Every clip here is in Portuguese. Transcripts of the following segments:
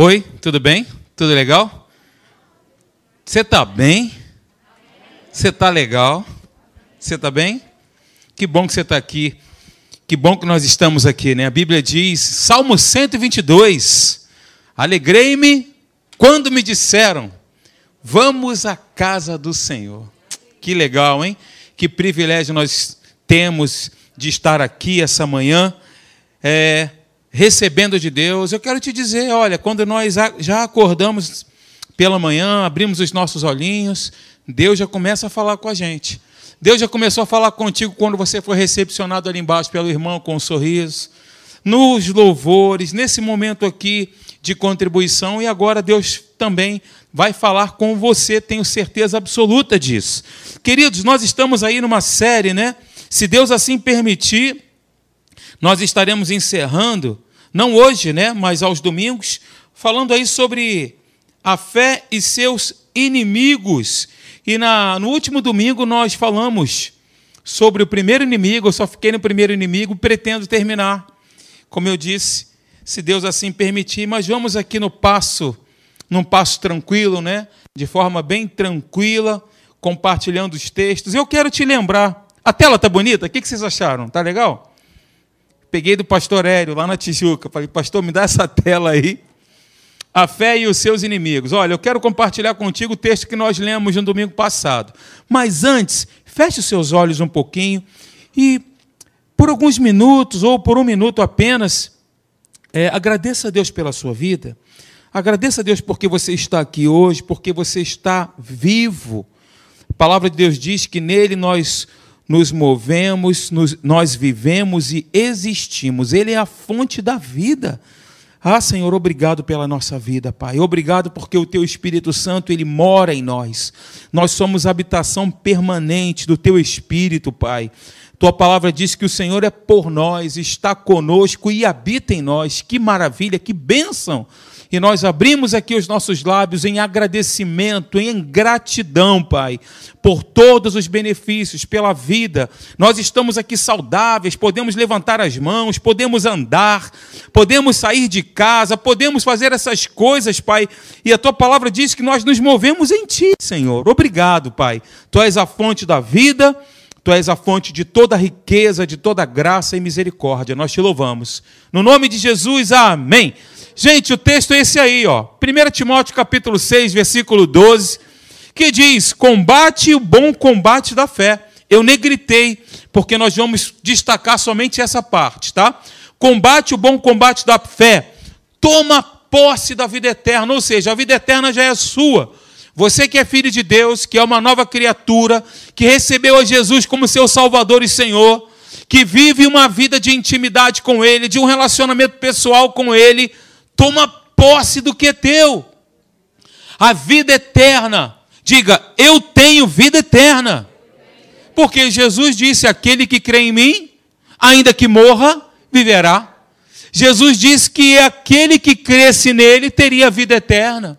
Oi, tudo bem? Tudo legal? Você está bem? Você está legal? Você está bem? Que bom que você está aqui. Que bom que nós estamos aqui, né? A Bíblia diz, Salmo 122: Alegrei-me quando me disseram, vamos à casa do Senhor. Que legal, hein? Que privilégio nós temos de estar aqui essa manhã. É, recebendo de Deus, eu quero te dizer: olha, quando nós já acordamos pela manhã, abrimos os nossos olhinhos, Deus já começa a falar com a gente. Deus já começou a falar contigo quando você foi recepcionado ali embaixo pelo irmão com um sorriso, nos louvores, nesse momento aqui de contribuição, e agora Deus também vai falar com você, tenho certeza absoluta disso. Queridos, nós estamos aí numa série, né? Se Deus assim permitir, nós estaremos encerrando, não hoje, né, mas aos domingos, falando aí sobre a fé e seus inimigos. E na, no último domingo nós falamos sobre o primeiro inimigo, eu só fiquei no primeiro inimigo, pretendo terminar. Como eu disse, se Deus assim permitir, mas vamos aqui no passo, num passo tranquilo, né? De forma bem tranquila, compartilhando os textos. Eu quero te lembrar. A tela tá bonita? O que vocês acharam? Tá legal? Peguei do pastor Hélio, lá na Tijuca. Falei, pastor, me dá essa tela aí. A fé e os seus inimigos. Olha, eu quero compartilhar contigo o texto que nós lemos no domingo passado. Mas antes, feche os seus olhos um pouquinho e, por alguns minutos, ou por um minuto apenas, é, agradeça a Deus pela sua vida. Agradeça a Deus porque você está aqui hoje, porque você está vivo. A palavra de Deus diz que nele nós nos movemos, nos, nós vivemos e existimos. Ele é a fonte da vida. Ah, Senhor, obrigado pela nossa vida, Pai. Obrigado porque o Teu Espírito Santo, Ele mora em nós. Nós somos habitação permanente do Teu Espírito, Pai. Tua palavra diz que o Senhor é por nós, está conosco e habita em nós. Que maravilha, que bênção e nós abrimos aqui os nossos lábios em agradecimento, em gratidão, Pai, por todos os benefícios, pela vida. Nós estamos aqui saudáveis, podemos levantar as mãos, podemos andar, podemos sair de casa, podemos fazer essas coisas, Pai. E a tua palavra diz que nós nos movemos em Ti, Senhor. Obrigado, Pai. Tu és a fonte da vida. Tu és a fonte de toda riqueza, de toda graça e misericórdia. Nós te louvamos. No nome de Jesus, amém. Gente, o texto é esse aí, ó. 1 Timóteo capítulo 6, versículo 12, que diz: "Combate o bom combate da fé". Eu negritei, porque nós vamos destacar somente essa parte, tá? Combate o bom combate da fé. Toma posse da vida eterna, ou seja, a vida eterna já é sua. Você que é filho de Deus, que é uma nova criatura, que recebeu a Jesus como seu Salvador e Senhor, que vive uma vida de intimidade com Ele, de um relacionamento pessoal com Ele, toma posse do que é teu. A vida eterna. Diga, eu tenho vida eterna. Porque Jesus disse: aquele que crê em mim, ainda que morra, viverá. Jesus disse que aquele que cresce nele teria vida eterna.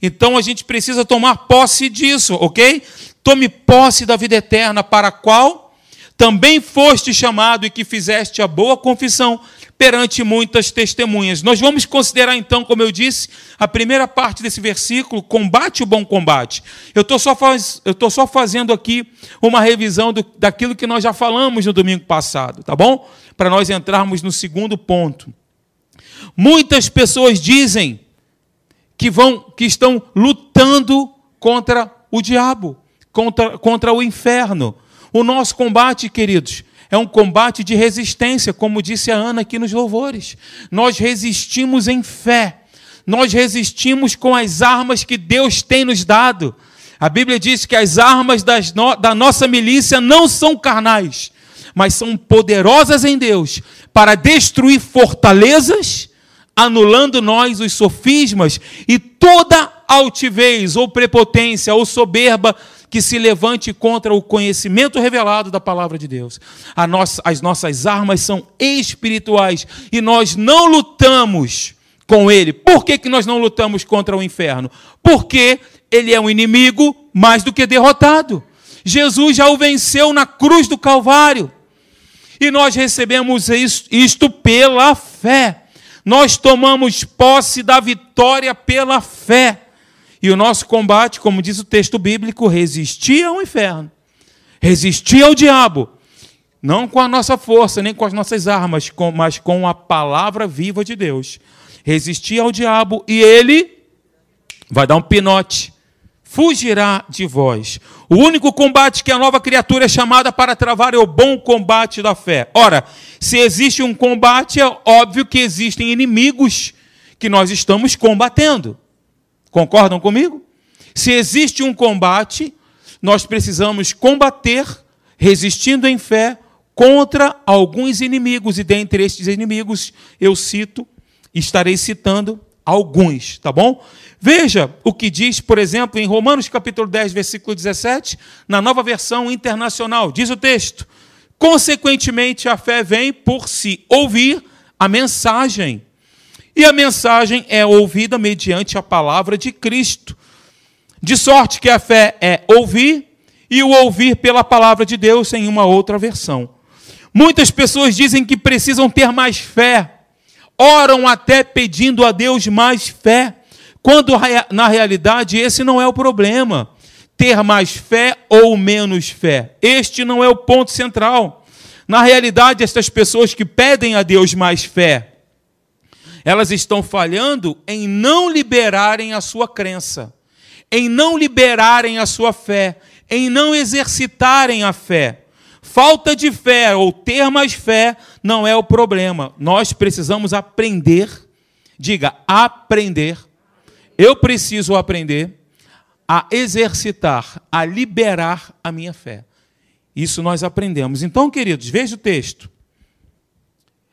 Então a gente precisa tomar posse disso, ok? Tome posse da vida eterna, para a qual também foste chamado e que fizeste a boa confissão perante muitas testemunhas. Nós vamos considerar então, como eu disse, a primeira parte desse versículo, combate o bom combate. Eu estou só, faz, só fazendo aqui uma revisão do, daquilo que nós já falamos no domingo passado, tá bom? Para nós entrarmos no segundo ponto. Muitas pessoas dizem que vão, que estão lutando contra o diabo, contra, contra o inferno. O nosso combate, queridos, é um combate de resistência, como disse a Ana aqui nos louvores. Nós resistimos em fé, nós resistimos com as armas que Deus tem nos dado. A Bíblia diz que as armas no, da nossa milícia não são carnais, mas são poderosas em Deus para destruir fortalezas, anulando nós os sofismas e toda altivez ou prepotência ou soberba que se levante contra o conhecimento revelado da palavra de Deus. Nossa, as nossas armas são espirituais e nós não lutamos com ele. Por que, que nós não lutamos contra o inferno? Porque ele é um inimigo mais do que derrotado. Jesus já o venceu na cruz do Calvário. E nós recebemos isto pela fé. Nós tomamos posse da vitória pela fé. E o nosso combate, como diz o texto bíblico, resistia ao inferno, resistia ao diabo, não com a nossa força, nem com as nossas armas, mas com a palavra viva de Deus. Resistia ao diabo e ele vai dar um pinote, fugirá de vós. O único combate que a nova criatura é chamada para travar é o bom combate da fé. Ora, se existe um combate, é óbvio que existem inimigos que nós estamos combatendo. Concordam comigo? Se existe um combate, nós precisamos combater, resistindo em fé, contra alguns inimigos, e dentre estes inimigos eu cito, estarei citando alguns, tá bom? Veja o que diz, por exemplo, em Romanos capítulo 10, versículo 17, na nova versão internacional, diz o texto: Consequentemente, a fé vem por se ouvir a mensagem e a mensagem é ouvida mediante a palavra de Cristo. De sorte que a fé é ouvir e o ouvir pela palavra de Deus em uma outra versão. Muitas pessoas dizem que precisam ter mais fé, oram até pedindo a Deus mais fé, quando na realidade esse não é o problema. Ter mais fé ou menos fé. Este não é o ponto central. Na realidade, estas pessoas que pedem a Deus mais fé, elas estão falhando em não liberarem a sua crença, em não liberarem a sua fé, em não exercitarem a fé. Falta de fé ou ter mais fé não é o problema. Nós precisamos aprender, diga, aprender. Eu preciso aprender a exercitar, a liberar a minha fé. Isso nós aprendemos. Então, queridos, veja o texto.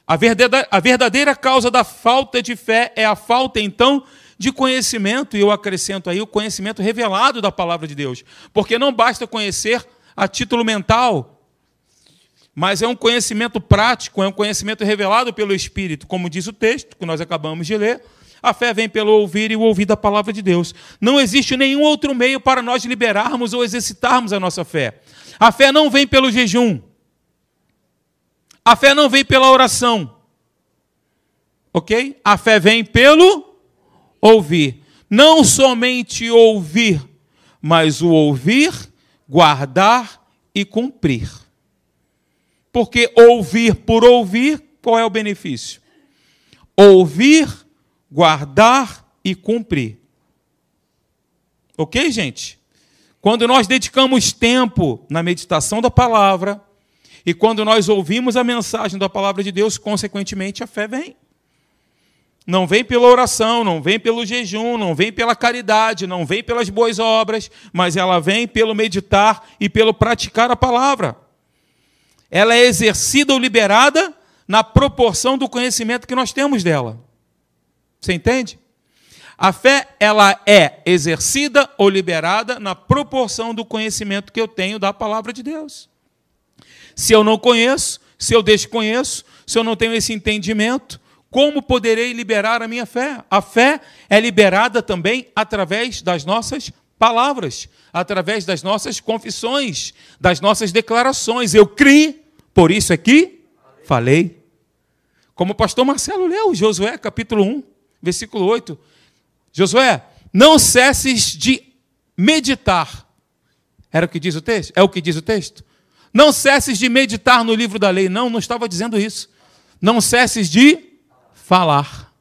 A verdadeira, causa da falta de fé é a falta, então, de conhecimento, e eu acrescento aí o conhecimento revelado da palavra de Deus. Porque não basta conhecer a título mental, mas é um conhecimento prático, é um conhecimento revelado pelo Espírito, como diz o texto que nós acabamos de ler. A fé vem pelo ouvir e o ouvir da palavra de Deus. Não existe nenhum outro meio para nós liberarmos ou exercitarmos a nossa fé. A fé não vem pelo jejum. A fé não vem pela oração. Ok? A fé vem pelo ouvir. Não somente ouvir, mas o ouvir, guardar e cumprir. Porque ouvir por ouvir, qual é o benefício? Ouvir, guardar e cumprir. Ok, gente? Quando nós dedicamos tempo na meditação da palavra, e quando nós ouvimos a mensagem da palavra de Deus, consequentemente a fé vem. Não vem pela oração, não vem pelo jejum, não vem pela caridade, não vem pelas boas obras, mas ela vem pelo meditar e pelo praticar a palavra. Ela é exercida ou liberada na proporção do conhecimento que nós temos dela. Você entende? A fé, ela é exercida ou liberada na proporção do conhecimento que eu tenho da palavra de Deus. Se eu não conheço, se eu desconheço, se eu não tenho esse entendimento, como poderei liberar a minha fé? A fé é liberada também através das nossas palavras, através das nossas confissões, das nossas declarações. Eu criei, por isso aqui falei. Como o pastor Marcelo leu, Josué capítulo 1, versículo 8. Josué, não cesses de meditar. Era o que diz o texto? É o que diz o texto? Não cesses de meditar no livro da lei. Não, não estava dizendo isso. Não cesses de falar.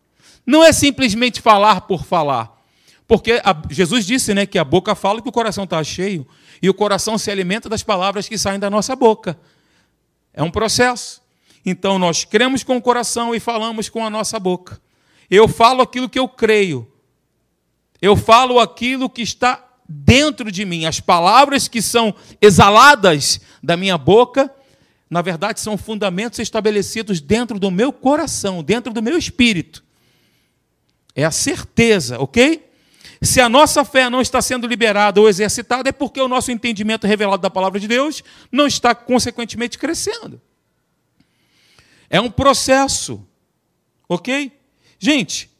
Não é simplesmente falar por falar. Porque a, Jesus disse né, que a boca fala que o coração está cheio. E o coração se alimenta das palavras que saem da nossa boca. É um processo. Então nós cremos com o coração e falamos com a nossa boca. Eu falo aquilo que eu creio. Eu falo aquilo que está dentro de mim. As palavras que são exaladas da minha boca, na verdade, são fundamentos estabelecidos dentro do meu coração, dentro do meu espírito. É a certeza, ok? Se a nossa fé não está sendo liberada ou exercitada, é porque o nosso entendimento revelado da palavra de Deus não está, consequentemente, crescendo. É um processo, ok? Gente,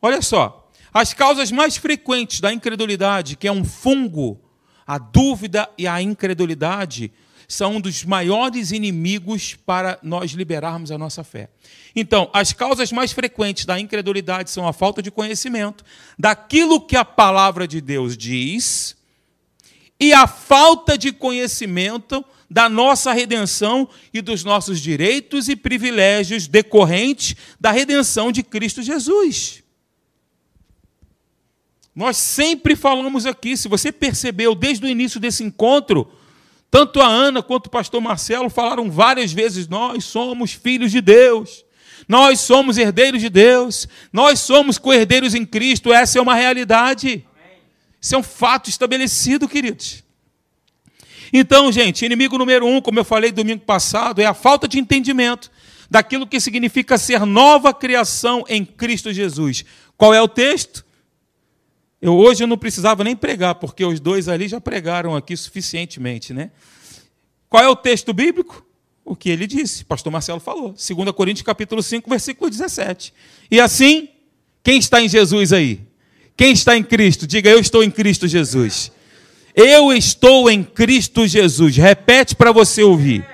olha só. As causas mais frequentes da incredulidade, que é um fungo, a dúvida e a incredulidade, são um dos maiores inimigos para nós liberarmos a nossa fé. Então, as causas mais frequentes da incredulidade são a falta de conhecimento daquilo que a palavra de Deus diz e a falta de conhecimento da nossa redenção e dos nossos direitos e privilégios decorrentes da redenção de Cristo Jesus. Nós sempre falamos aqui, se você percebeu desde o início desse encontro, tanto a Ana quanto o pastor Marcelo falaram várias vezes: nós somos filhos de Deus, nós somos herdeiros de Deus, nós somos co-herdeiros em Cristo, essa é uma realidade. Isso é um fato estabelecido, queridos. Então, gente, inimigo número um, como eu falei domingo passado, é a falta de entendimento daquilo que significa ser nova criação em Cristo Jesus. Qual é o texto? Eu hoje eu não precisava nem pregar, porque os dois ali já pregaram aqui suficientemente, né? Qual é o texto bíblico? O que ele disse, pastor Marcelo falou. 2 Coríntios capítulo 5, versículo 17. E assim, quem está em Jesus aí? Quem está em Cristo? Diga, eu estou em Cristo Jesus. Eu estou em Cristo Jesus. Repete para você ouvir.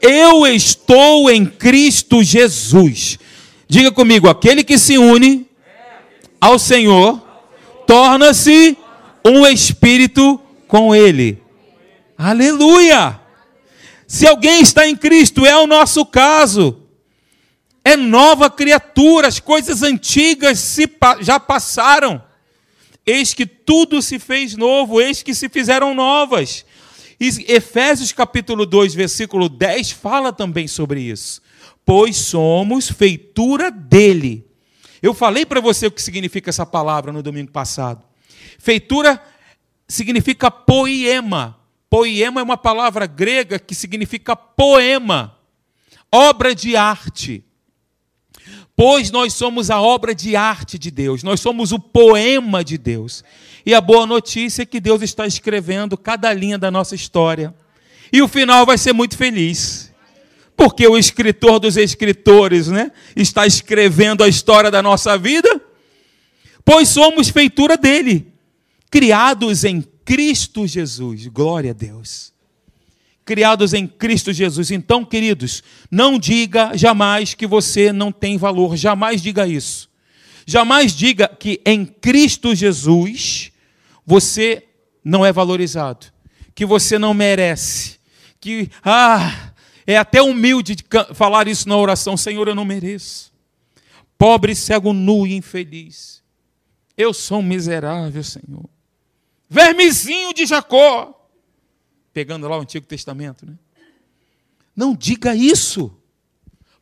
Eu estou em Cristo Jesus. Diga comigo, aquele que se une ao Senhor torna-se um espírito com ele. Aleluia! Se alguém está em Cristo, é o nosso caso. É nova criatura, as coisas antigas se, já passaram. Eis que tudo se fez novo, eis que se fizeram novas. E Efésios capítulo 2, versículo 10 fala também sobre isso. Pois somos feitura dele eu falei para você o que significa essa palavra no domingo passado. Feitura significa poema. Poema é uma palavra grega que significa poema, obra de arte. Pois nós somos a obra de arte de Deus, nós somos o poema de Deus. E a boa notícia é que Deus está escrevendo cada linha da nossa história. E o final vai ser muito feliz porque o escritor dos escritores né, está escrevendo a história da nossa vida, pois somos feitura dele, criados em Cristo Jesus. Glória a Deus. Criados em Cristo Jesus. Então, queridos, não diga jamais que você não tem valor, jamais diga isso. Jamais diga que em Cristo Jesus você não é valorizado, que você não merece, que, ah, é até humilde de falar isso na oração: Senhor, eu não mereço. Pobre, cego, nu e infeliz. Eu sou um miserável, Senhor. Vermezinho de Jacó. Pegando lá o Antigo Testamento, né? Não diga isso,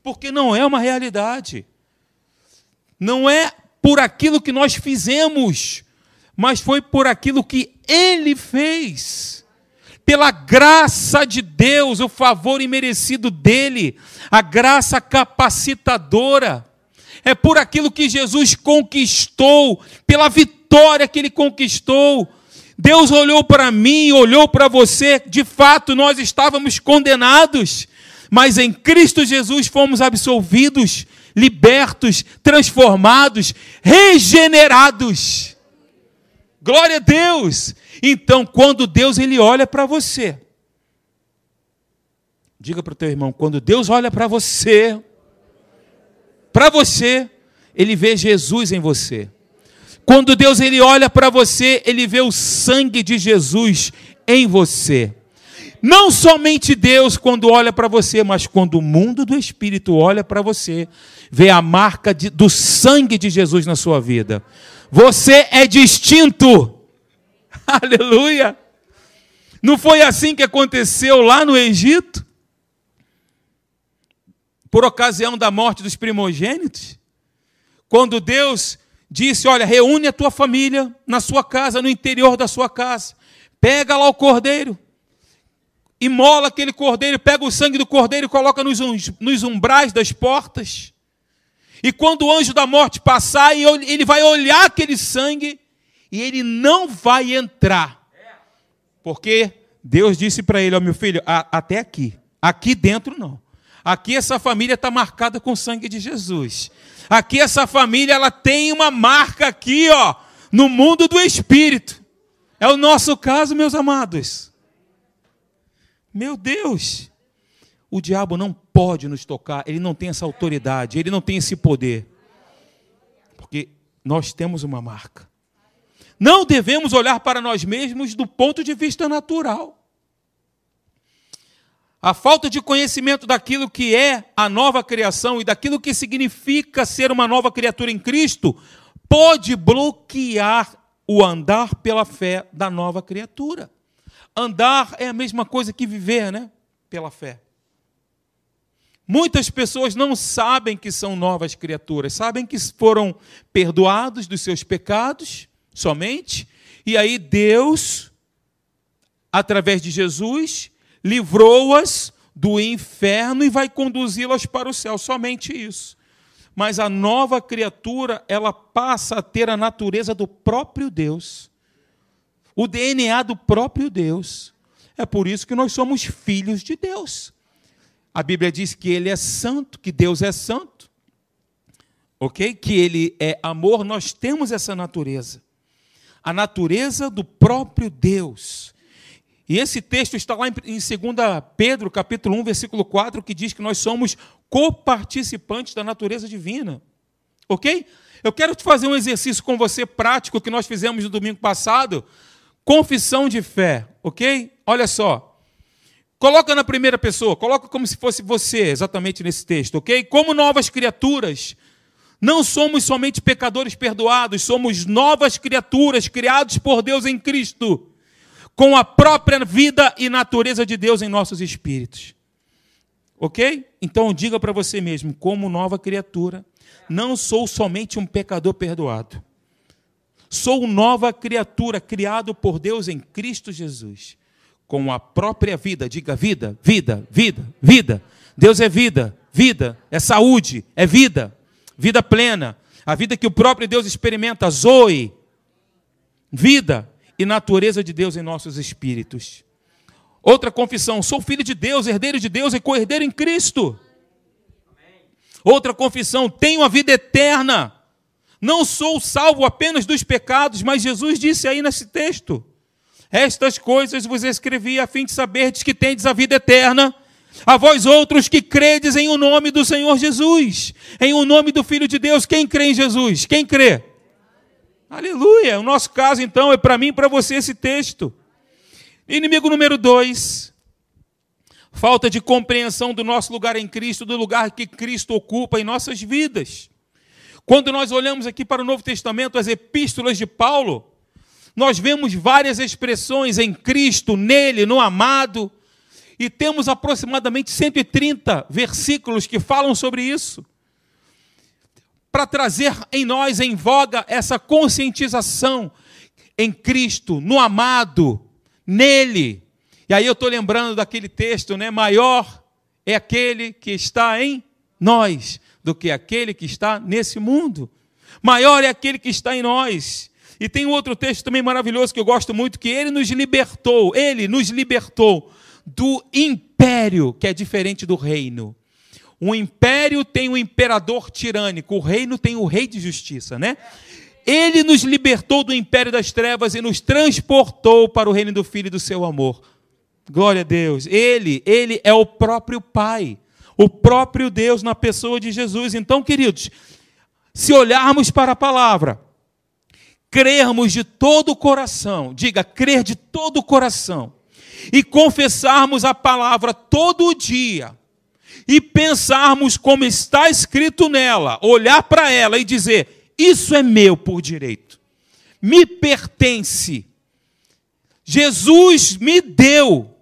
porque não é uma realidade. Não é por aquilo que nós fizemos, mas foi por aquilo que ele fez pela graça de Deus, o favor imerecido dele, a graça capacitadora. É por aquilo que Jesus conquistou, pela vitória que ele conquistou. Deus olhou para mim, olhou para você, de fato nós estávamos condenados, mas em Cristo Jesus fomos absolvidos, libertos, transformados, regenerados. Glória a Deus! Então, quando Deus ele olha para você, diga para o teu irmão, quando Deus olha para você, para você, ele vê Jesus em você. Quando Deus ele olha para você, ele vê o sangue de Jesus em você. Não somente Deus quando olha para você, mas quando o mundo do Espírito olha para você, vê a marca de, do sangue de Jesus na sua vida. Você é distinto. Aleluia! Não foi assim que aconteceu lá no Egito? Por ocasião da morte dos primogênitos? Quando Deus disse: Olha, reúne a tua família na sua casa, no interior da sua casa, pega lá o cordeiro, imola aquele cordeiro, pega o sangue do cordeiro e coloca nos, nos umbrais das portas. E quando o anjo da morte passar, ele vai olhar aquele sangue e ele não vai entrar. Porque Deus disse para ele: Ó oh, meu filho, até aqui. Aqui dentro não. Aqui essa família está marcada com o sangue de Jesus. Aqui essa família ela tem uma marca aqui, ó, no mundo do espírito. É o nosso caso, meus amados. Meu Deus! O diabo não pode nos tocar, ele não tem essa autoridade, ele não tem esse poder. Porque nós temos uma marca. Não devemos olhar para nós mesmos do ponto de vista natural. A falta de conhecimento daquilo que é a nova criação e daquilo que significa ser uma nova criatura em Cristo pode bloquear o andar pela fé da nova criatura. Andar é a mesma coisa que viver, né? Pela fé. Muitas pessoas não sabem que são novas criaturas, sabem que foram perdoados dos seus pecados somente, e aí Deus, através de Jesus, livrou-as do inferno e vai conduzi-las para o céu, somente isso. Mas a nova criatura, ela passa a ter a natureza do próprio Deus, o DNA do próprio Deus. É por isso que nós somos filhos de Deus. A Bíblia diz que ele é santo, que Deus é santo, ok? Que ele é amor, nós temos essa natureza, a natureza do próprio Deus. E esse texto está lá em 2 Pedro, capítulo 1, versículo 4, que diz que nós somos coparticipantes da natureza divina. Ok? Eu quero te fazer um exercício com você prático que nós fizemos no domingo passado. Confissão de fé, ok? Olha só. Coloca na primeira pessoa, coloca como se fosse você, exatamente nesse texto, ok? Como novas criaturas. Não somos somente pecadores perdoados, somos novas criaturas criados por Deus em Cristo, com a própria vida e natureza de Deus em nossos espíritos. Ok? Então diga para você mesmo, como nova criatura, não sou somente um pecador perdoado. Sou nova criatura, criado por Deus em Cristo Jesus com a própria vida. Diga vida, vida, vida, vida. Deus é vida, vida, é saúde, é vida, vida plena. A vida que o próprio Deus experimenta, zoe, vida e natureza de Deus em nossos espíritos. Outra confissão: sou filho de Deus, herdeiro de Deus e co-herdeiro em Cristo. Outra confissão: tenho a vida eterna. Não sou salvo apenas dos pecados, mas Jesus disse aí nesse texto: estas coisas vos escrevi a fim de saberdes que tendes a vida eterna. A vós outros que credes em o nome do Senhor Jesus, em o nome do Filho de Deus, quem crê em Jesus? Quem crê? Aleluia! O nosso caso, então, é para mim e para você esse texto. Inimigo número dois, falta de compreensão do nosso lugar em Cristo, do lugar que Cristo ocupa em nossas vidas. Quando nós olhamos aqui para o Novo Testamento, as epístolas de Paulo, nós vemos várias expressões em Cristo, nele, no amado, e temos aproximadamente 130 versículos que falam sobre isso. Para trazer em nós em voga essa conscientização em Cristo, no amado, nele. E aí eu estou lembrando daquele texto, né? Maior é aquele que está em nós do que aquele que está nesse mundo. Maior é aquele que está em nós. E tem um outro texto também maravilhoso que eu gosto muito, que ele nos libertou, ele nos libertou do império, que é diferente do reino. O império tem o um imperador tirânico, o reino tem o rei de justiça, né? Ele nos libertou do império das trevas e nos transportou para o reino do Filho e do seu amor. Glória a Deus. Ele, ele é o próprio Pai, o próprio Deus na pessoa de Jesus. Então, queridos, se olharmos para a palavra, crermos de todo o coração, diga, crer de todo o coração, e confessarmos a palavra todo dia, e pensarmos como está escrito nela, olhar para ela e dizer: Isso é meu por direito, me pertence, Jesus me deu,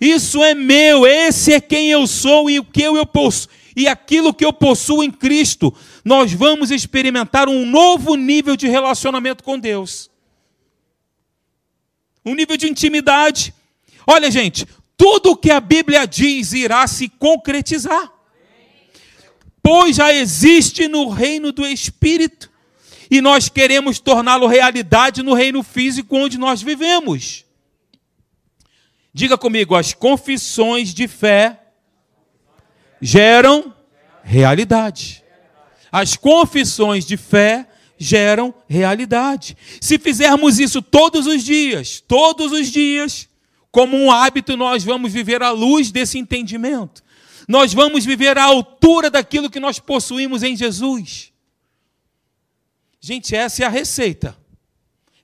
isso é meu, esse é quem eu sou e o que eu possuo, e aquilo que eu possuo em Cristo nós vamos experimentar um novo nível de relacionamento com Deus. Um nível de intimidade. Olha, gente, tudo o que a Bíblia diz irá se concretizar. Pois já existe no reino do Espírito. E nós queremos torná-lo realidade no reino físico onde nós vivemos. Diga comigo, as confissões de fé geram realidade. As confissões de fé geram realidade. Se fizermos isso todos os dias, todos os dias, como um hábito, nós vamos viver à luz desse entendimento. Nós vamos viver à altura daquilo que nós possuímos em Jesus. Gente, essa é a receita.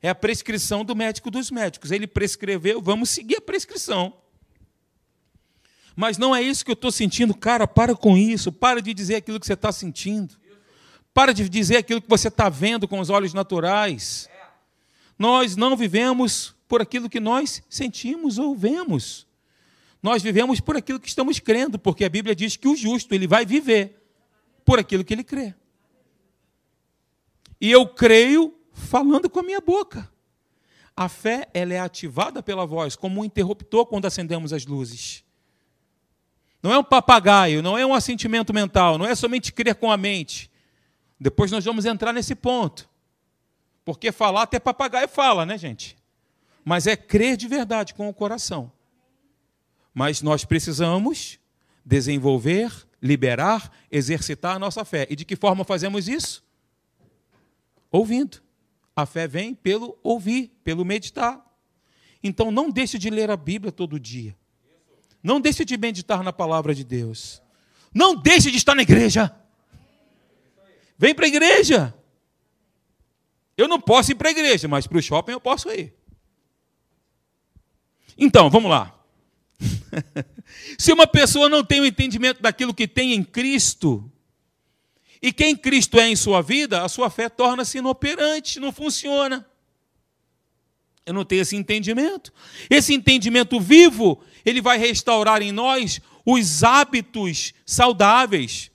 É a prescrição do médico dos médicos. Ele prescreveu, vamos seguir a prescrição. Mas não é isso que eu estou sentindo. Cara, para com isso. Para de dizer aquilo que você está sentindo. Para de dizer aquilo que você está vendo com os olhos naturais. Nós não vivemos por aquilo que nós sentimos ou vemos. Nós vivemos por aquilo que estamos crendo, porque a Bíblia diz que o justo ele vai viver por aquilo que ele crê. E eu creio falando com a minha boca. A fé ela é ativada pela voz, como um interruptor quando acendemos as luzes. Não é um papagaio, não é um assentimento mental, não é somente crer com a mente. Depois nós vamos entrar nesse ponto. Porque falar até papagaio fala, né, gente? Mas é crer de verdade com o coração. Mas nós precisamos desenvolver, liberar, exercitar a nossa fé. E de que forma fazemos isso? Ouvindo. A fé vem pelo ouvir, pelo meditar. Então não deixe de ler a Bíblia todo dia. Não deixe de meditar na palavra de Deus. Não deixe de estar na igreja. Vem para a igreja. Eu não posso ir para a igreja, mas para o shopping eu posso ir. Então, vamos lá. Se uma pessoa não tem o entendimento daquilo que tem em Cristo, e quem Cristo é em sua vida, a sua fé torna-se inoperante, não funciona. Eu não tenho esse entendimento. Esse entendimento vivo, ele vai restaurar em nós os hábitos saudáveis.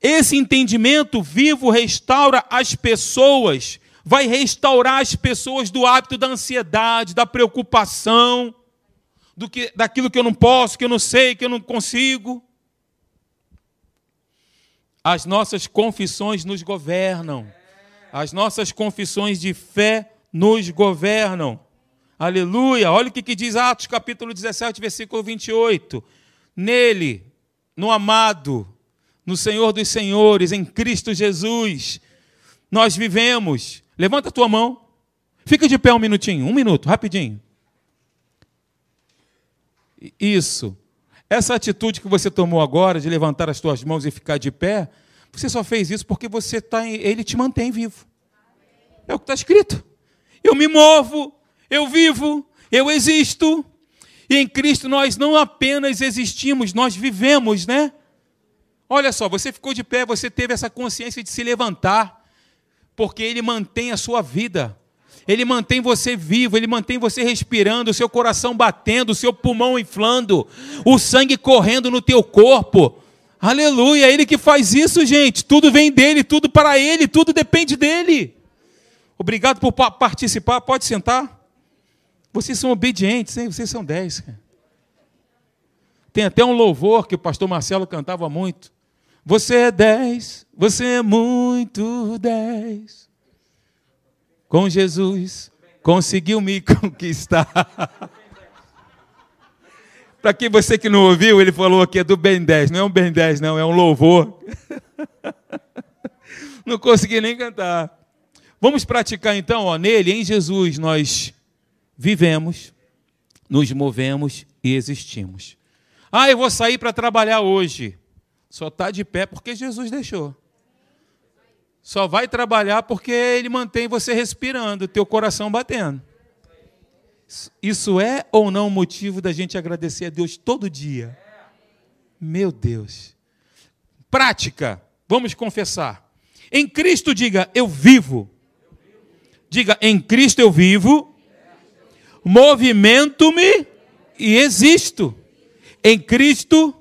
Esse entendimento vivo restaura as pessoas vai restaurar as pessoas do hábito da ansiedade, da preocupação, do que, daquilo que eu não posso, que eu não sei, que eu não consigo. As nossas confissões nos governam. As nossas confissões de fé nos governam. Aleluia! Olha o que, que diz Atos capítulo 17, versículo 28. Nele, no amado, no Senhor dos Senhores, em Cristo Jesus, nós vivemos Levanta a tua mão. Fica de pé um minutinho, um minuto, rapidinho. Isso. Essa atitude que você tomou agora de levantar as tuas mãos e ficar de pé, você só fez isso porque você tá em, ele te mantém vivo. É o que está escrito. Eu me movo, eu vivo, eu existo. E em Cristo nós não apenas existimos, nós vivemos, né? Olha só, você ficou de pé, você teve essa consciência de se levantar porque Ele mantém a sua vida. Ele mantém você vivo, ele mantém você respirando, o seu coração batendo, o seu pulmão inflando, o sangue correndo no teu corpo. Aleluia, é ele que faz isso, gente. Tudo vem dele, tudo para ele, tudo depende dele. Obrigado por participar. Pode sentar. Vocês são obedientes, hein? Vocês são dez. Tem até um louvor que o pastor Marcelo cantava muito. Você é dez, você é muito dez. Com Jesus, conseguiu me conquistar. Para quem você que não ouviu, ele falou que é do Ben 10. Não é um Ben 10, não, é um louvor. não consegui nem cantar. Vamos praticar então, ó, nele, em Jesus, nós vivemos, nos movemos e existimos. Ah, eu vou sair para trabalhar hoje. Só está de pé porque Jesus deixou. Só vai trabalhar porque Ele mantém você respirando, teu coração batendo. Isso é ou não motivo da gente agradecer a Deus todo dia? Meu Deus. Prática. Vamos confessar. Em Cristo diga, eu vivo. Diga, em Cristo eu vivo. Movimento-me e existo. Em Cristo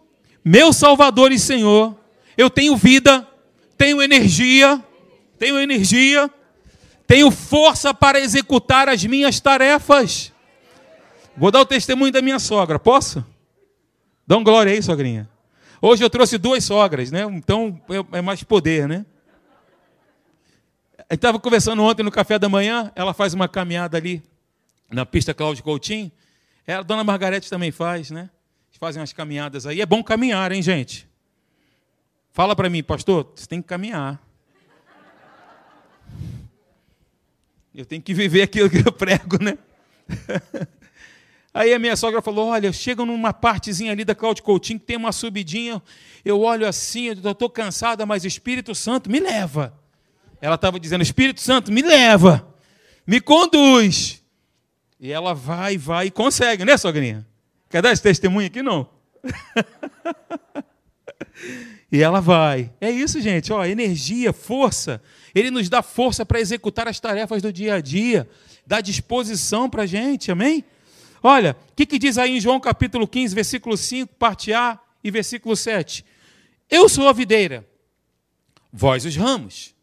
meu Salvador e Senhor, eu tenho vida, tenho energia, tenho energia, tenho força para executar as minhas tarefas. Vou dar o testemunho da minha sogra, posso? Dá um glória aí, sogrinha. Hoje eu trouxe duas sogras, né? Então é, é mais poder, né? Estava conversando ontem no café da manhã, ela faz uma caminhada ali na pista Cláudio Coutinho. Ela, a dona Margarete também faz, né? Fazem umas caminhadas aí. É bom caminhar, hein, gente? Fala para mim, pastor, você tem que caminhar. Eu tenho que viver aquilo que eu prego, né? Aí a minha sogra falou: Olha, chega numa partezinha ali da Cláudio Coutinho que tem uma subidinha. Eu olho assim, eu estou cansada, mas Espírito Santo me leva. Ela estava dizendo: Espírito Santo, me leva, me conduz. E ela vai, vai e consegue, né, sogrinha? Quer dar esse testemunho aqui? Não. e ela vai. É isso, gente. Ó, energia, força. Ele nos dá força para executar as tarefas do dia a dia, dá disposição para a gente, amém? Olha, o que, que diz aí em João capítulo 15, versículo 5, parte A e versículo 7? Eu sou a videira, vós os ramos.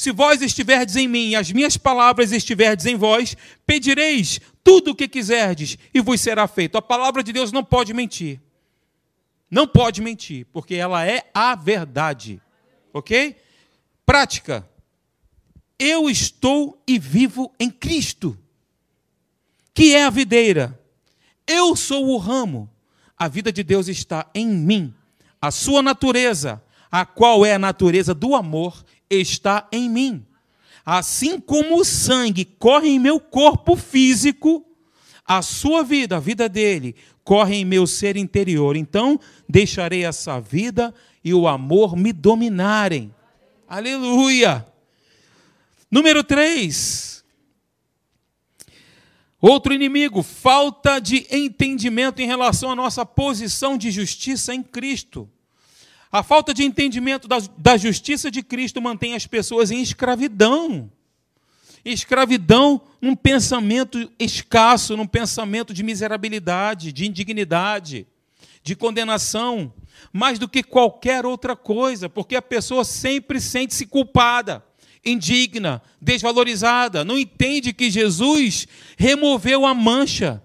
Se vós estiverdes em mim e as minhas palavras estiverdes em vós, pedireis tudo o que quiserdes e vos será feito. A palavra de Deus não pode mentir. Não pode mentir, porque ela é a verdade. Ok? Prática. Eu estou e vivo em Cristo, que é a videira. Eu sou o ramo. A vida de Deus está em mim. A sua natureza, a qual é a natureza do amor, está em mim. Assim como o sangue corre em meu corpo físico, a sua vida, a vida dele, corre em meu ser interior. Então, deixarei essa vida e o amor me dominarem. Aleluia! Número 3. Outro inimigo, falta de entendimento em relação à nossa posição de justiça em Cristo. A falta de entendimento da, da justiça de Cristo mantém as pessoas em escravidão. Escravidão num pensamento escasso, num pensamento de miserabilidade, de indignidade, de condenação, mais do que qualquer outra coisa, porque a pessoa sempre sente-se culpada, indigna, desvalorizada, não entende que Jesus removeu a mancha.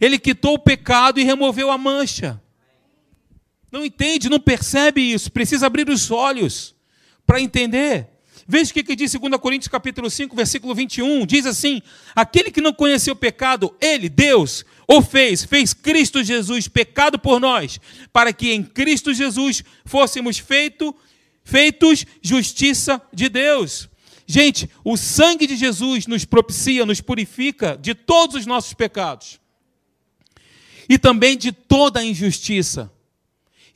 Ele quitou o pecado e removeu a mancha. Não entende, não percebe isso, precisa abrir os olhos para entender. Veja o que, que diz 2 Coríntios capítulo 5, versículo 21, diz assim: aquele que não conheceu o pecado, ele, Deus, o fez, fez Cristo Jesus pecado por nós, para que em Cristo Jesus fôssemos feito, feitos justiça de Deus. Gente, o sangue de Jesus nos propicia, nos purifica de todos os nossos pecados e também de toda a injustiça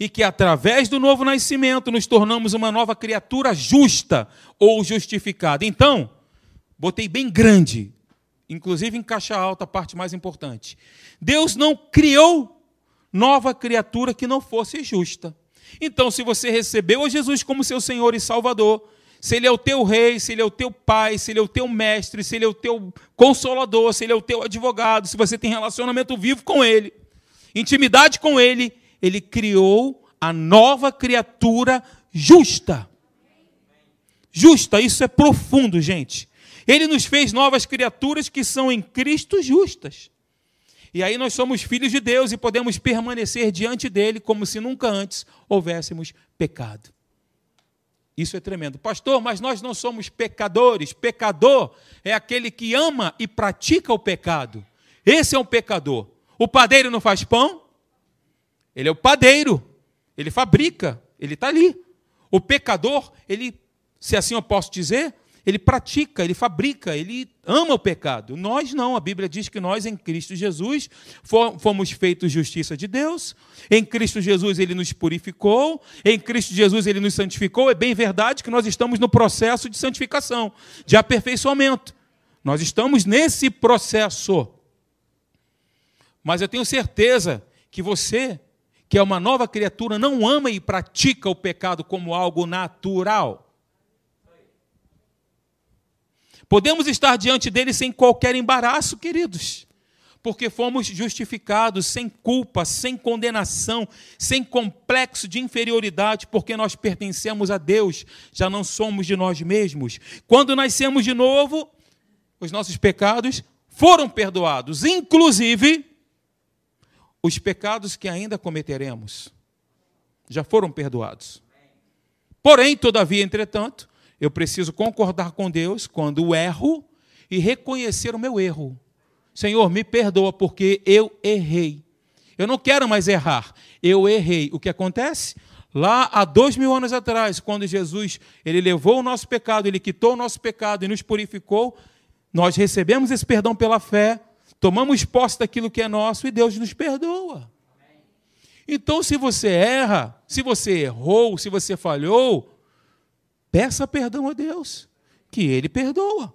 e que através do novo nascimento nos tornamos uma nova criatura justa ou justificada. Então, botei bem grande, inclusive em caixa alta, a parte mais importante. Deus não criou nova criatura que não fosse justa. Então, se você recebeu a Jesus como seu Senhor e Salvador, se Ele é o teu rei, se Ele é o teu pai, se Ele é o teu mestre, se Ele é o teu consolador, se Ele é o teu advogado, se você tem relacionamento vivo com Ele, intimidade com Ele, ele criou a nova criatura justa. Justa, isso é profundo, gente. Ele nos fez novas criaturas que são em Cristo justas. E aí nós somos filhos de Deus e podemos permanecer diante dele como se nunca antes houvéssemos pecado. Isso é tremendo. Pastor, mas nós não somos pecadores. Pecador é aquele que ama e pratica o pecado. Esse é um pecador. O padeiro não faz pão? Ele é o padeiro, ele fabrica, ele está ali. O pecador, ele, se assim eu posso dizer, ele pratica, ele fabrica, ele ama o pecado. Nós não, a Bíblia diz que nós em Cristo Jesus fomos feitos justiça de Deus, em Cristo Jesus ele nos purificou, em Cristo Jesus ele nos santificou. É bem verdade que nós estamos no processo de santificação, de aperfeiçoamento. Nós estamos nesse processo. Mas eu tenho certeza que você que é uma nova criatura, não ama e pratica o pecado como algo natural. Podemos estar diante dele sem qualquer embaraço, queridos, porque fomos justificados sem culpa, sem condenação, sem complexo de inferioridade, porque nós pertencemos a Deus, já não somos de nós mesmos. Quando nascemos de novo, os nossos pecados foram perdoados, inclusive os pecados que ainda cometeremos já foram perdoados. Porém, todavia, entretanto, eu preciso concordar com Deus quando erro e reconhecer o meu erro. Senhor, me perdoa porque eu errei. Eu não quero mais errar. Eu errei. O que acontece? Lá há dois mil anos atrás, quando Jesus ele levou o nosso pecado, ele quitou o nosso pecado e nos purificou, nós recebemos esse perdão pela fé tomamos posse daquilo que é nosso e Deus nos perdoa. Então, se você erra, se você errou, se você falhou, peça perdão a Deus, que Ele perdoa.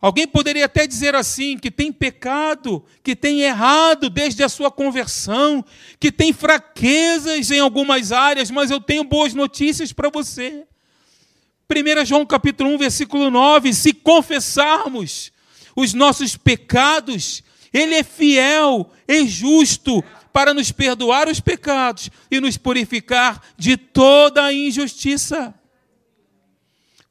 Alguém poderia até dizer assim: que tem pecado, que tem errado desde a sua conversão, que tem fraquezas em algumas áreas, mas eu tenho boas notícias para você. 1 João capítulo 1, versículo 9: se confessarmos os nossos pecados, Ele é fiel e justo para nos perdoar os pecados e nos purificar de toda a injustiça.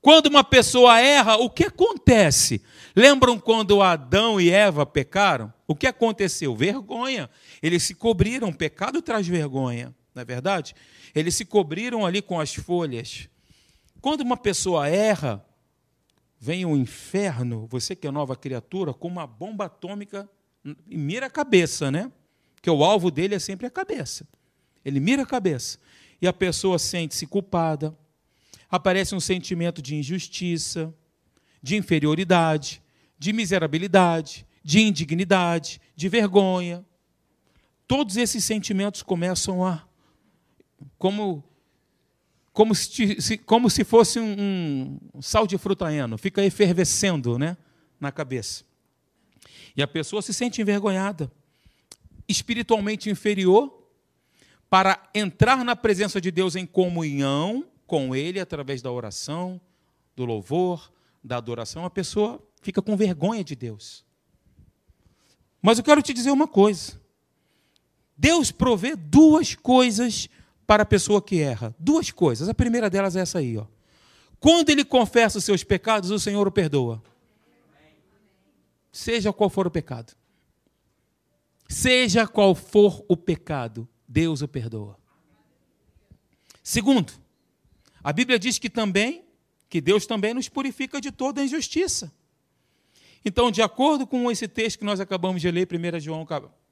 Quando uma pessoa erra, o que acontece? Lembram quando Adão e Eva pecaram? O que aconteceu? Vergonha. Eles se cobriram, pecado traz vergonha, não é verdade? Eles se cobriram ali com as folhas. Quando uma pessoa erra, vem o inferno, você que é nova criatura, com uma bomba atômica e mira a cabeça, né? Porque o alvo dele é sempre a cabeça. Ele mira a cabeça. E a pessoa sente-se culpada, aparece um sentimento de injustiça, de inferioridade, de miserabilidade, de indignidade, de vergonha. Todos esses sentimentos começam a como como se, como se fosse um, um sal de frutaeno, fica efervescendo né, na cabeça. E a pessoa se sente envergonhada, espiritualmente inferior, para entrar na presença de Deus em comunhão com Ele através da oração, do louvor, da adoração, a pessoa fica com vergonha de Deus. Mas eu quero te dizer uma coisa. Deus provê duas coisas para a pessoa que erra. Duas coisas. A primeira delas é essa aí, ó. Quando ele confessa os seus pecados, o Senhor o perdoa. Seja qual for o pecado. Seja qual for o pecado, Deus o perdoa. Segundo, a Bíblia diz que também que Deus também nos purifica de toda injustiça. Então, de acordo com esse texto que nós acabamos de ler, 1 João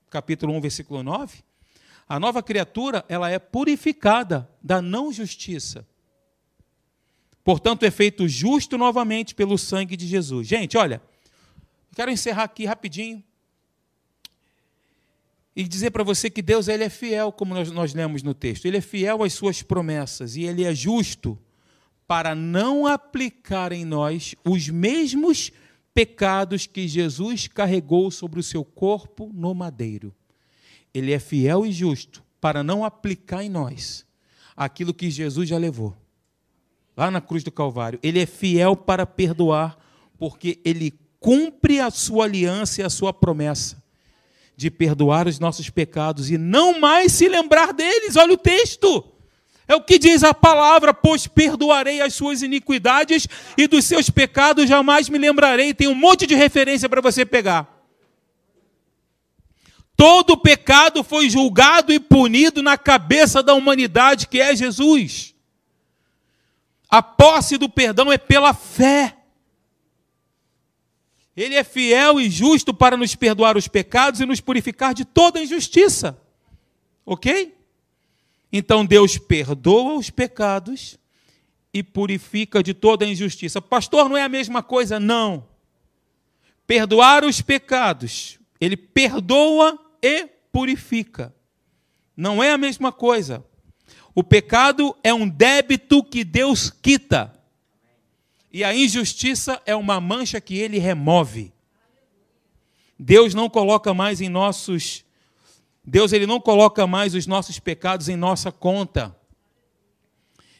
capítulo 1, versículo 9, a nova criatura, ela é purificada da não justiça. Portanto, é feito justo novamente pelo sangue de Jesus. Gente, olha, quero encerrar aqui rapidinho e dizer para você que Deus ele é fiel, como nós, nós lemos no texto. Ele é fiel às suas promessas e ele é justo para não aplicar em nós os mesmos pecados que Jesus carregou sobre o seu corpo no madeiro. Ele é fiel e justo para não aplicar em nós aquilo que Jesus já levou lá na cruz do Calvário. Ele é fiel para perdoar, porque ele cumpre a sua aliança e a sua promessa de perdoar os nossos pecados e não mais se lembrar deles. Olha o texto. É o que diz a palavra, pois perdoarei as suas iniquidades e dos seus pecados jamais me lembrarei. Tem um monte de referência para você pegar. Todo pecado foi julgado e punido na cabeça da humanidade, que é Jesus. A posse do perdão é pela fé. Ele é fiel e justo para nos perdoar os pecados e nos purificar de toda injustiça. Ok? Então Deus perdoa os pecados e purifica de toda injustiça. Pastor, não é a mesma coisa? Não. Perdoar os pecados, ele perdoa e purifica. Não é a mesma coisa. O pecado é um débito que Deus quita. E a injustiça é uma mancha que ele remove. Deus não coloca mais em nossos Deus ele não coloca mais os nossos pecados em nossa conta.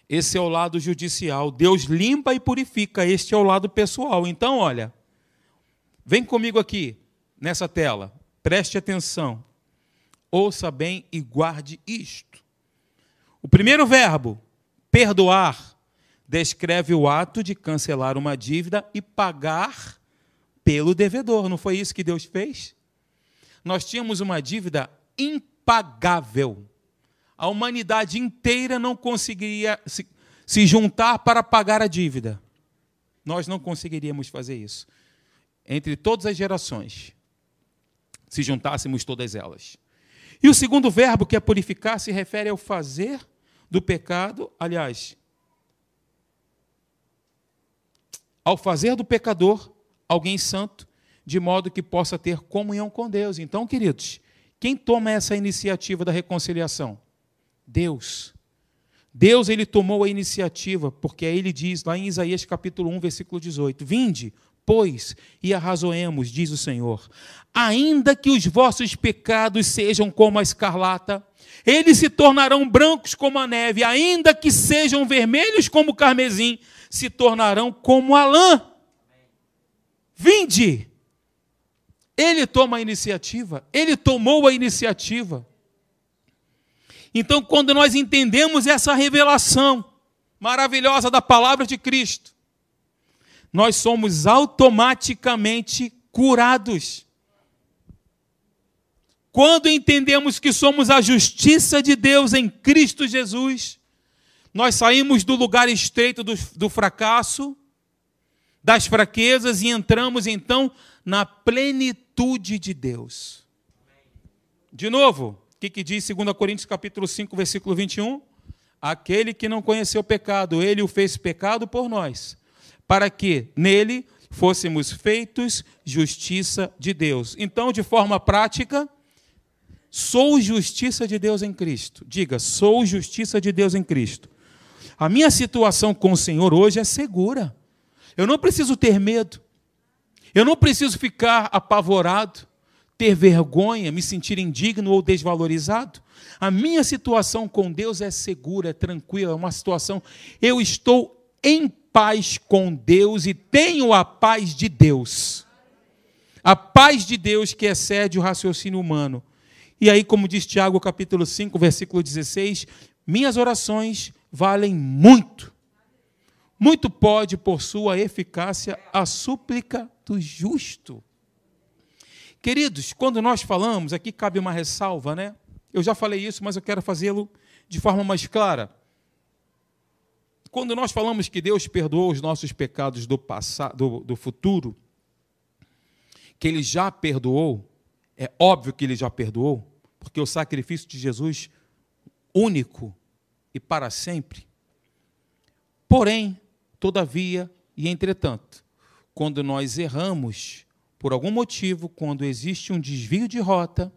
Esse é o lado judicial. Deus limpa e purifica. Este é o lado pessoal. Então, olha, vem comigo aqui nessa tela. Preste atenção. Ouça bem e guarde isto. O primeiro verbo, perdoar, descreve o ato de cancelar uma dívida e pagar pelo devedor. Não foi isso que Deus fez? Nós tínhamos uma dívida impagável. A humanidade inteira não conseguiria se, juntar para pagar a dívida. Nós não conseguiríamos fazer isso. Entre todas as gerações, se juntássemos todas elas. E o segundo verbo, que é purificar, se refere ao fazer do pecado, aliás, ao fazer do pecador alguém santo, de modo que possa ter comunhão com Deus. Então, queridos, quem toma essa iniciativa da reconciliação? Deus. Deus ele tomou a iniciativa, porque ele diz lá em Isaías capítulo 1, versículo 18: Vinde, pois, e arrazoemos, diz o Senhor. Ainda que os vossos pecados sejam como a escarlata, eles se tornarão brancos como a neve, ainda que sejam vermelhos como o carmesim, se tornarão como a lã. Vinde. Ele toma a iniciativa, ele tomou a iniciativa. Então, quando nós entendemos essa revelação maravilhosa da palavra de Cristo, nós somos automaticamente curados. Quando entendemos que somos a justiça de Deus em Cristo Jesus, nós saímos do lugar estreito do, do fracasso, das fraquezas e entramos então na plenitude de Deus. De novo, o que, que diz 2 Coríntios capítulo 5, versículo 21? Aquele que não conheceu o pecado, ele o fez pecado por nós, para que nele fôssemos feitos justiça de Deus. Então, de forma prática, sou justiça de Deus em Cristo. Diga, sou justiça de Deus em Cristo. A minha situação com o Senhor hoje é segura. Eu não preciso ter medo. Eu não preciso ficar apavorado, ter vergonha, me sentir indigno ou desvalorizado. A minha situação com Deus é segura, é tranquila, é uma situação. Eu estou em paz com Deus e tenho a paz de Deus. A paz de Deus que excede o raciocínio humano. E aí, como diz Tiago, capítulo 5, versículo 16, minhas orações valem muito. Muito pode, por sua eficácia, a súplica do justo. Queridos, quando nós falamos, aqui cabe uma ressalva, né? Eu já falei isso, mas eu quero fazê-lo de forma mais clara. Quando nós falamos que Deus perdoou os nossos pecados do passado, do, do futuro, que Ele já perdoou, é óbvio que Ele já perdoou, porque o sacrifício de Jesus único e para sempre. Porém, todavia e entretanto, quando nós erramos, por algum motivo, quando existe um desvio de rota,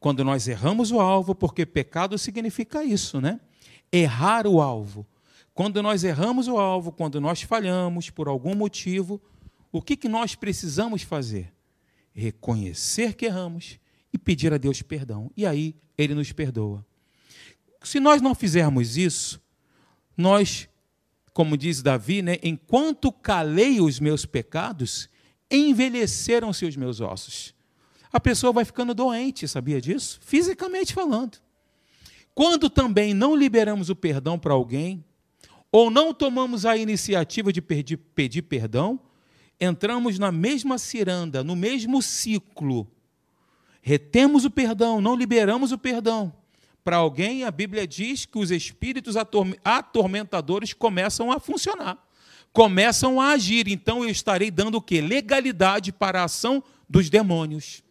quando nós erramos o alvo, porque pecado significa isso, né? Errar o alvo. Quando nós erramos o alvo, quando nós falhamos por algum motivo, o que, que nós precisamos fazer? Reconhecer que erramos e pedir a Deus perdão. E aí ele nos perdoa. Se nós não fizermos isso, nós, como diz Davi, né, enquanto calei os meus pecados, envelheceram-se os meus ossos. A pessoa vai ficando doente, sabia disso? Fisicamente falando. Quando também não liberamos o perdão para alguém, ou não tomamos a iniciativa de pedir, pedir perdão, entramos na mesma ciranda, no mesmo ciclo. Retemos o perdão, não liberamos o perdão para alguém, a Bíblia diz que os espíritos atormentadores começam a funcionar, começam a agir. Então eu estarei dando o quê? Legalidade para a ação dos demônios.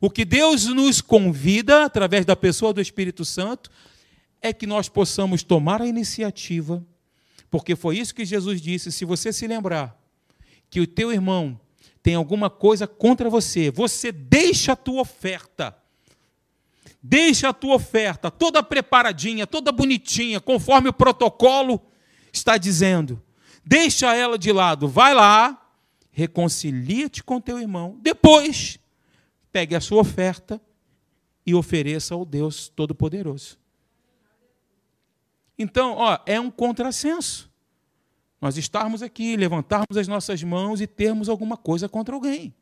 O que Deus nos convida, através da pessoa do Espírito Santo, é que nós possamos tomar a iniciativa, porque foi isso que Jesus disse: se você se lembrar que o teu irmão tem alguma coisa contra você, você deixa a tua oferta Deixa a tua oferta toda preparadinha, toda bonitinha, conforme o protocolo está dizendo. Deixa ela de lado, vai lá, reconcilia-te com teu irmão. Depois, pegue a sua oferta e ofereça ao Deus Todo-Poderoso. Então, ó, é um contrassenso. Nós estarmos aqui, levantarmos as nossas mãos e termos alguma coisa contra alguém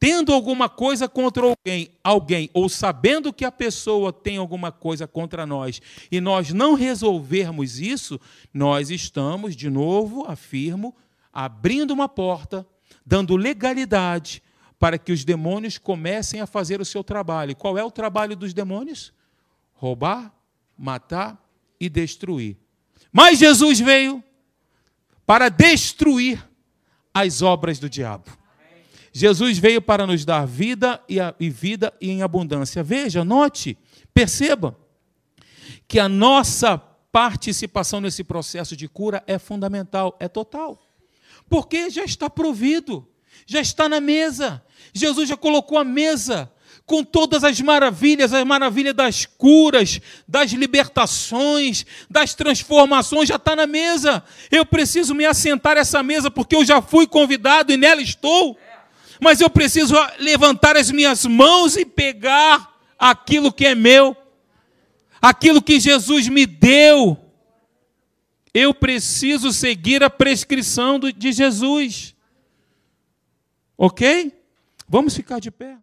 tendo alguma coisa contra alguém, alguém, ou sabendo que a pessoa tem alguma coisa contra nós, e nós não resolvermos isso, nós estamos, de novo, afirmo, abrindo uma porta, dando legalidade para que os demônios comecem a fazer o seu trabalho. qual é o trabalho dos demônios? Roubar, matar e destruir. Mas Jesus veio para destruir as obras do diabo. Jesus veio para nos dar vida e, a, e vida e em abundância. Veja, note, perceba que a nossa participação nesse processo de cura é fundamental, é total. Porque já está provido. já está na mesa. Jesus já colocou a mesa com todas as maravilhas, a maravilha das curas, das libertações, das transformações, já está na mesa. Eu preciso me assentar essa mesa porque eu já fui convidado e nela estou. Mas eu preciso levantar as minhas mãos e pegar aquilo que é meu, aquilo que Jesus me deu. Eu preciso seguir a prescrição de Jesus. Ok? Vamos ficar de pé.